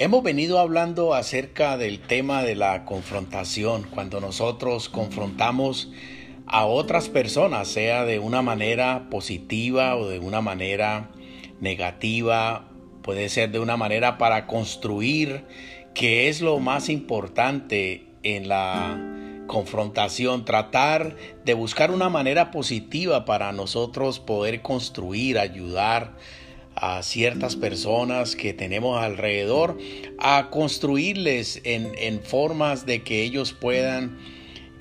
Hemos venido hablando acerca del tema de la confrontación, cuando nosotros confrontamos a otras personas, sea de una manera positiva o de una manera negativa, puede ser de una manera para construir, que es lo más importante en la confrontación, tratar de buscar una manera positiva para nosotros poder construir, ayudar, a ciertas personas que tenemos alrededor, a construirles en, formas de que ellos puedan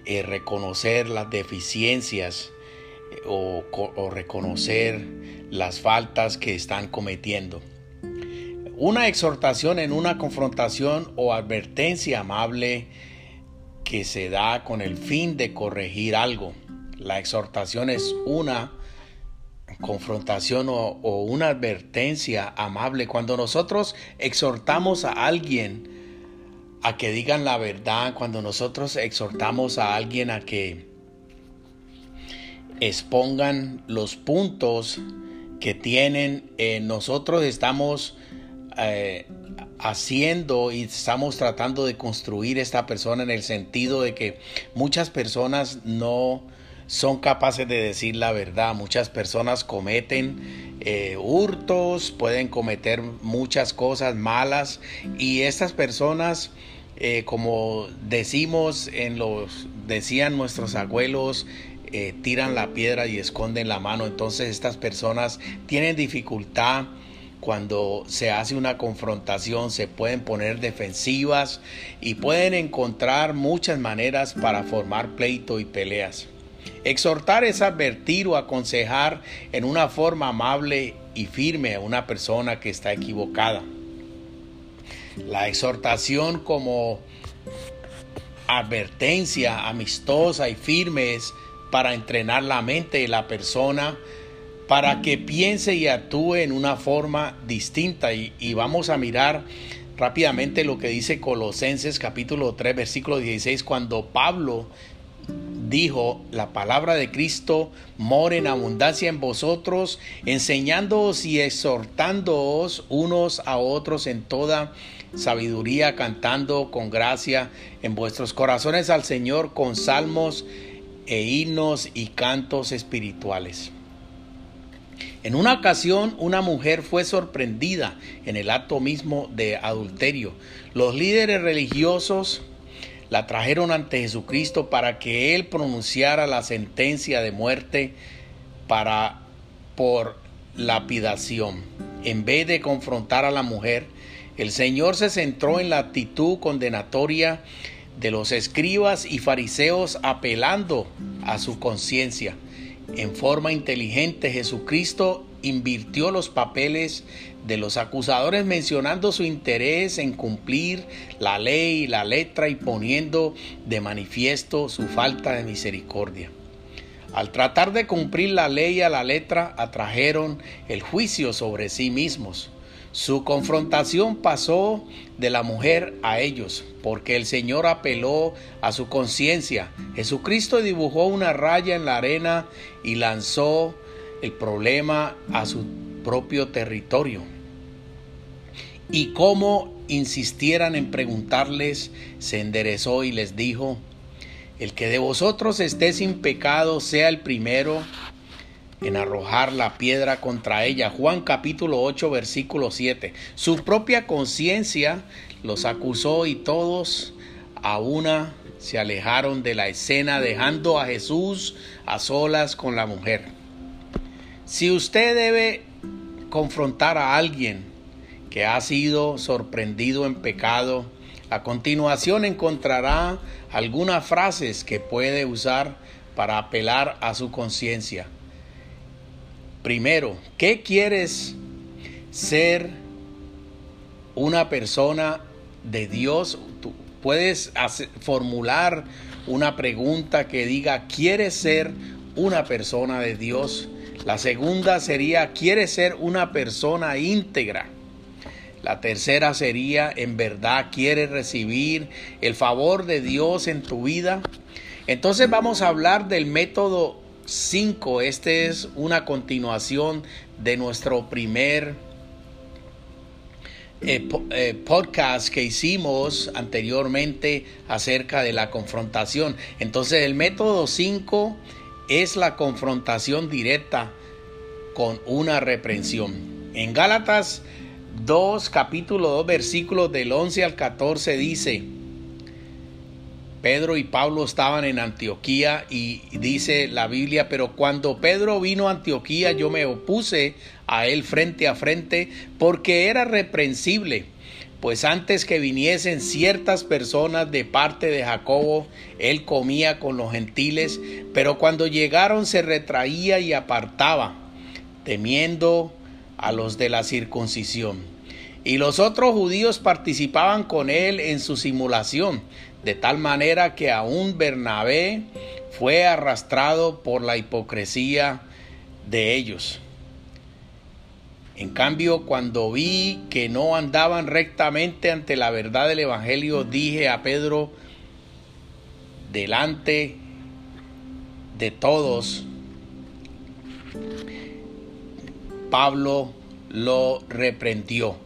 eh, reconocer las deficiencias eh, o, o reconocer las faltas que están cometiendo. Una exhortación en una confrontación o advertencia amable que se da con el fin de corregir algo. La exhortación es una confrontación o, una advertencia amable, cuando nosotros exhortamos a alguien a que digan la verdad, cuando nosotros exhortamos a alguien a que expongan los puntos que tienen, eh, nosotros estamos eh, haciendo y estamos tratando de construir esta persona en el sentido de que muchas personas no son capaces de decir la verdad. Muchas personas cometen eh, hurtos, pueden cometer muchas cosas malas y estas personas, eh, como decimos en los, decían nuestros abuelos, eh, tiran la piedra y esconden la mano. Entonces estas personas tienen dificultad cuando se hace una confrontación se pueden poner defensivas y pueden encontrar muchas maneras para formar pleito y peleas. Exhortar es advertir o aconsejar en una forma amable y firme a una persona que está equivocada. La exhortación como advertencia amistosa y firme es para entrenar la mente de la persona para que piense y actúe en una forma distinta. Y, vamos a mirar rápidamente lo que dice Colosenses capítulo 3 versículo 16 cuando Pablo dijo, la palabra de Cristo more en abundancia en vosotros, enseñándoos y exhortándoos unos a otros en toda sabiduría, cantando con gracia en vuestros corazones al Señor con salmos e himnos y cantos espirituales. En una ocasión una mujer fue sorprendida en el acto mismo de adulterio. Los líderes religiosos la trajeron ante Jesucristo para que él pronunciara la sentencia de muerte para por lapidación. En vez de confrontar a la mujer, el Señor se centró en la actitud condenatoria de los escribas y fariseos apelando a su conciencia. En forma inteligente Jesucristo invirtió los papeles de los acusadores mencionando su interés en cumplir la ley y la letra y poniendo de manifiesto su falta de misericordia. Al tratar de cumplir la ley a la letra, atrajeron el juicio sobre sí mismos. Su confrontación pasó de la mujer a ellos, porque el Señor apeló a su conciencia. Jesucristo dibujó una raya en la arena y lanzó el problema a su propio territorio. Y como insistieran en preguntarles, se enderezó y les dijo, el que de vosotros esté sin pecado sea el primero en arrojar la piedra contra ella. Juan capítulo 8 versículo 7. Su propia conciencia los acusó y todos a una se alejaron de la escena dejando a Jesús a solas con la mujer. Si usted debe confrontar a alguien que ha sido sorprendido en pecado, a continuación encontrará algunas frases que puede usar para apelar a su conciencia. Primero, ¿qué quieres ser una persona de Dios? Tú puedes formular una pregunta que diga, ¿quieres ser una persona de Dios? La segunda sería, ¿quieres ser una persona íntegra? La tercera sería, ¿en verdad quieres recibir el favor de Dios en tu vida? Entonces vamos a hablar del método 5. Este es una continuación de nuestro primer eh, eh, podcast que hicimos anteriormente acerca de la confrontación. Entonces el método 5 es la confrontación directa con una reprensión. En Gálatas 2, capítulo 2, versículos del 11 al 14 dice, Pedro y Pablo estaban en Antioquía y dice la Biblia, pero cuando Pedro vino a Antioquía yo me opuse a él frente a frente porque era reprensible, pues antes que viniesen ciertas personas de parte de Jacobo, él comía con los gentiles, pero cuando llegaron se retraía y apartaba, temiendo a los de la circuncisión. Y los otros judíos participaban con él en su simulación, de tal manera que aún Bernabé fue arrastrado por la hipocresía de ellos. En cambio, cuando vi que no andaban rectamente ante la verdad del Evangelio, dije a Pedro, delante de todos, Pablo lo reprendió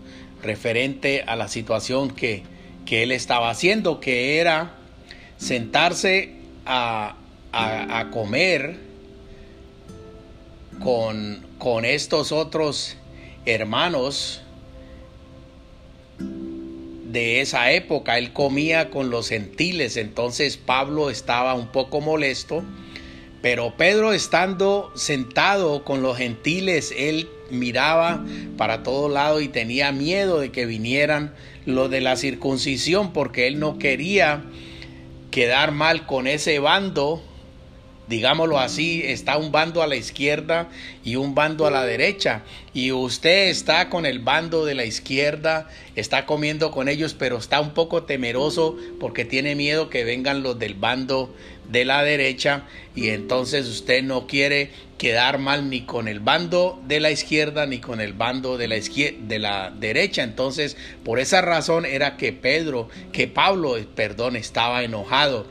referente a la situación que que él estaba haciendo, que era sentarse a, comer con, con estos otros hermanos de esa época. Él comía con los gentiles, entonces Pablo estaba un poco molesto, pero Pedro estando sentado con los gentiles, él miraba para todos lados y tenía miedo de que vinieran lo de la circuncisión porque él no quería quedar mal con ese bando digámoslo así, está un bando a la izquierda y un bando a la derecha. Y usted está con el bando de la izquierda, está comiendo con ellos, pero está un poco temeroso porque tiene miedo que vengan los del bando de la derecha y entonces usted no quiere quedar mal ni con el bando de la izquierda ni con el bando de la la derecha. Entonces, por esa razón era que Pedro, que Pablo, perdón, estaba enojado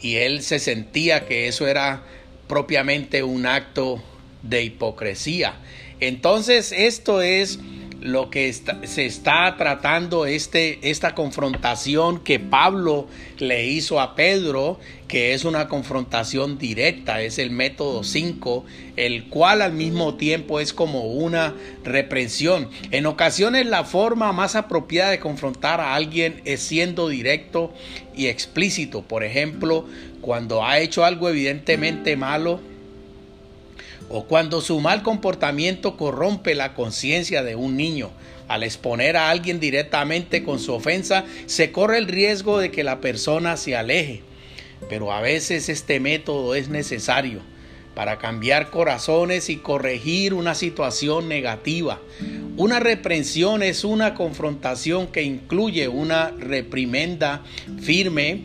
y él se sentía que eso era propiamente un acto de hipocresía. Entonces, esto es lo que se está tratando este, esta confrontación que Pablo le hizo a Pedro, que es una confrontación directa, es el método 5, el cual al mismo tiempo es como una reprensión. En ocasiones la forma más apropiada de confrontar a alguien es siendo directo y explícito. Por ejemplo, cuando ha hecho algo evidentemente malo, o cuando su mal comportamiento corrompe la conciencia de un niño. Al exponer a alguien directamente con su ofensa, se corre el riesgo de que la persona se aleje. Pero a veces este método es necesario para cambiar corazones y corregir una situación negativa. Una reprensión es una confrontación que incluye una reprimenda firme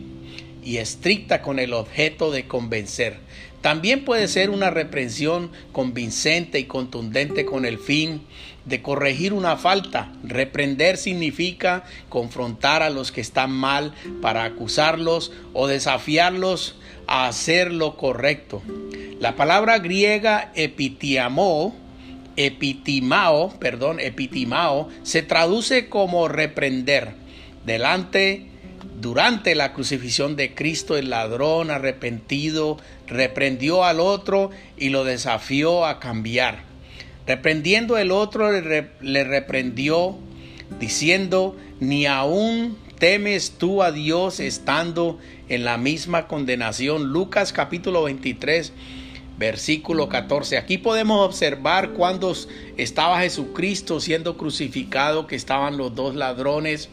y estricta con el objeto de convencer. También puede ser una reprensión convincente y contundente con el fin de corregir una falta. Reprender significa confrontar a los que están mal para acusarlos o desafiarlos a hacer lo correcto. La palabra griega epitiamó, epitimao, perdón, epitimao, se traduce como reprender. Delante durante la crucifixión de Cristo, el ladrón arrepentido reprendió al otro y lo desafió a cambiar. Reprendiendo el otro, le, reprendió diciendo, ni aún temes tú a Dios estando en la misma condenación. Lucas capítulo 23, versículo 14. Aquí podemos observar cuando estaba Jesucristo siendo crucificado, que estaban los dos ladrones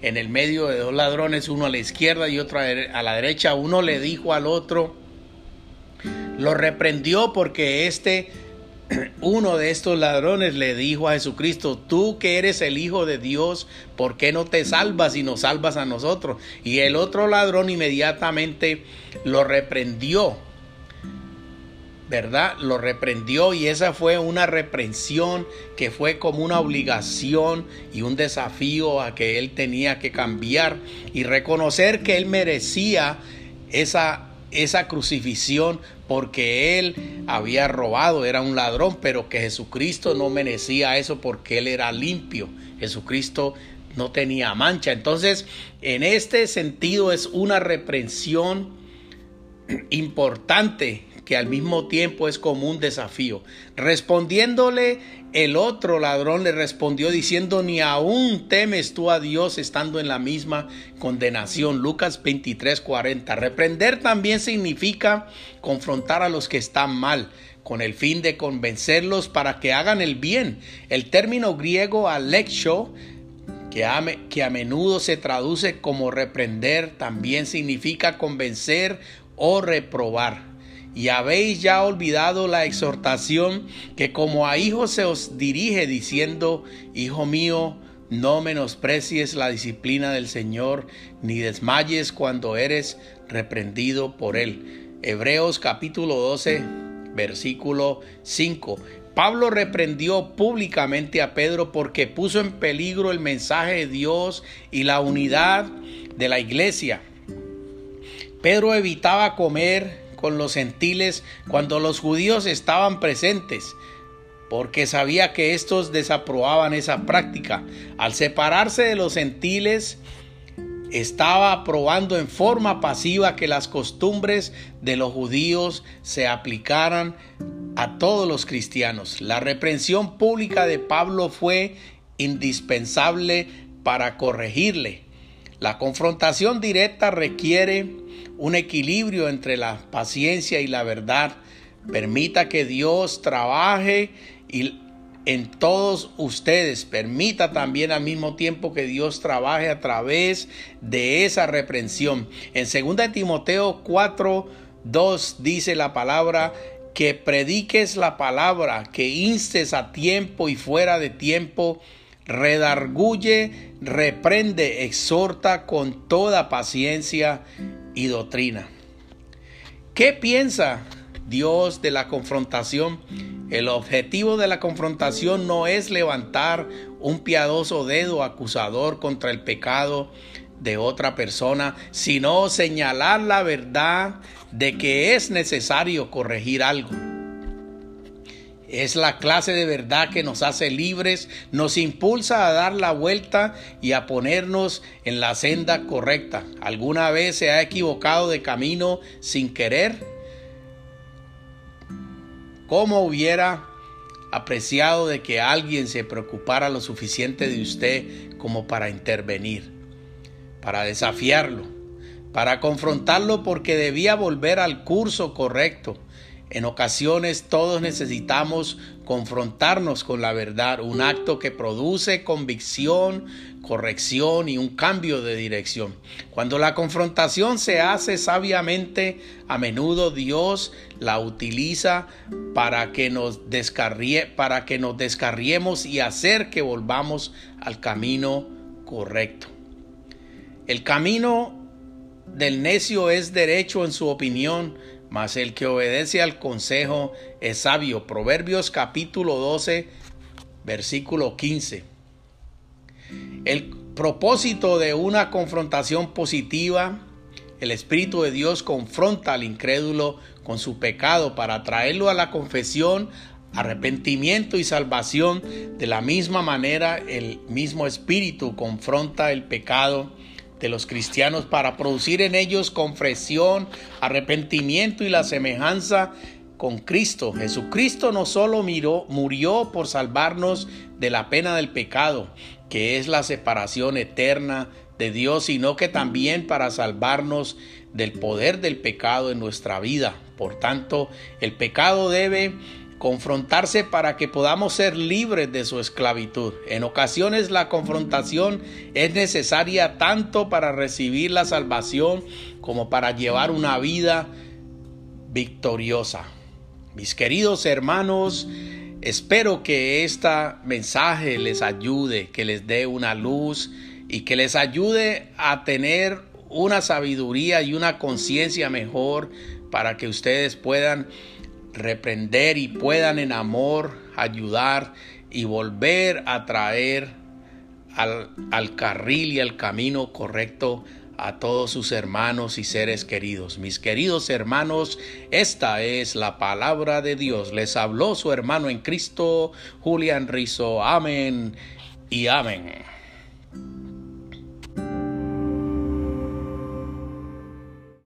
en el medio de dos ladrones, uno a la izquierda y otro a la derecha. Uno le dijo al otro, Lo reprendió porque este uno de estos ladrones le dijo a Jesucristo, tú que eres el Hijo de Dios, ¿por qué no te salvas y nos salvas a nosotros? Y el otro ladrón inmediatamente lo reprendió, ¿verdad? Lo reprendió y esa fue una reprensión que fue como una obligación y un desafío a que él tenía que cambiar y reconocer que él merecía esa esa crucifixión porque él había robado, era un ladrón, pero que Jesucristo no merecía eso porque él era limpio. Jesucristo no tenía mancha. Entonces, en este sentido es una reprensión importante que al mismo tiempo es como un desafío. Respondiéndole el otro ladrón le respondió diciendo, ni aún temes tú a Dios estando en la misma condenación. Lucas 23, 40. Reprender también significa confrontar a los que están mal con el fin de convencerlos para que hagan el bien. El término griego alexio que a, que a menudo se traduce como reprender, también significa convencer o reprobar y habéis ya olvidado la exhortación que como a hijos se os dirige diciendo, Hijo mío, no menosprecies la disciplina del Señor, ni desmayes cuando eres reprendido por Él. Hebreos capítulo 12, versículo 5. Pablo reprendió públicamente a Pedro porque puso en peligro el mensaje de Dios y la unidad de la iglesia. Pedro evitaba comer con los gentiles cuando los judíos estaban presentes, porque sabía que estos desaprobaban esa práctica. Al separarse de los gentiles, estaba aprobando en forma pasiva que las costumbres de los judíos se aplicaran a todos los cristianos. La reprensión pública de Pablo fue indispensable para corregirle. La confrontación directa requiere un equilibrio entre la paciencia y la verdad. Permita que Dios trabaje y en todos ustedes. Permita también al mismo tiempo que Dios trabaje a través de esa reprensión. En 2 Timoteo 4, 2 dice la palabra que prediques la palabra, que instes a tiempo y fuera de tiempo, redarguye, reprende, exhorta con toda paciencia y doctrina. ¿Qué piensa Dios de la confrontación? El objetivo de la confrontación no es levantar un piadoso dedo acusador contra el pecado de otra persona, sino señalar la verdad de que es necesario corregir algo. Es la clase de verdad que nos hace libres, nos impulsa a dar la vuelta y a ponernos en la senda correcta. ¿Alguna vez se ha equivocado de camino sin querer? ¿Cómo hubiera apreciado de que alguien se preocupara lo suficiente de usted como para intervenir, para desafiarlo, para confrontarlo porque debía volver al curso correcto? En ocasiones todos necesitamos confrontarnos con la verdad, un acto que produce convicción, corrección y un cambio de dirección. Cuando la confrontación se hace sabiamente, a menudo Dios la utiliza para que nos, descarrie, para que nos descarriemos y hacer que volvamos al camino correcto. El camino del necio es derecho en su opinión, mas el que obedece al consejo es sabio. Proverbios capítulo 12, versículo 15. El propósito de una confrontación positiva, el Espíritu de Dios confronta al incrédulo con su pecado para traerlo a la confesión, arrepentimiento y salvación. De la misma manera, el mismo Espíritu confronta el pecado de los cristianos para producir en ellos confesión, arrepentimiento y la semejanza con Cristo. Jesucristo no solo miró, murió por salvarnos de la pena del pecado, que es la separación eterna de Dios, sino que también para salvarnos del poder del pecado en nuestra vida. Por tanto, el pecado debe confrontarse para que podamos ser libres de su esclavitud. En ocasiones la confrontación es necesaria tanto para recibir la salvación como para llevar una vida victoriosa. Mis queridos hermanos, espero que este mensaje les ayude, que les dé una luz y que les ayude a tener una sabiduría y una conciencia mejor para que ustedes puedan reprender y puedan en amor ayudar y volver a traer al, al carril y al camino correcto a todos sus hermanos y seres queridos. Mis queridos hermanos, esta es la palabra de Dios. Les habló su hermano en Cristo, Julián Rizo. Amén y amén.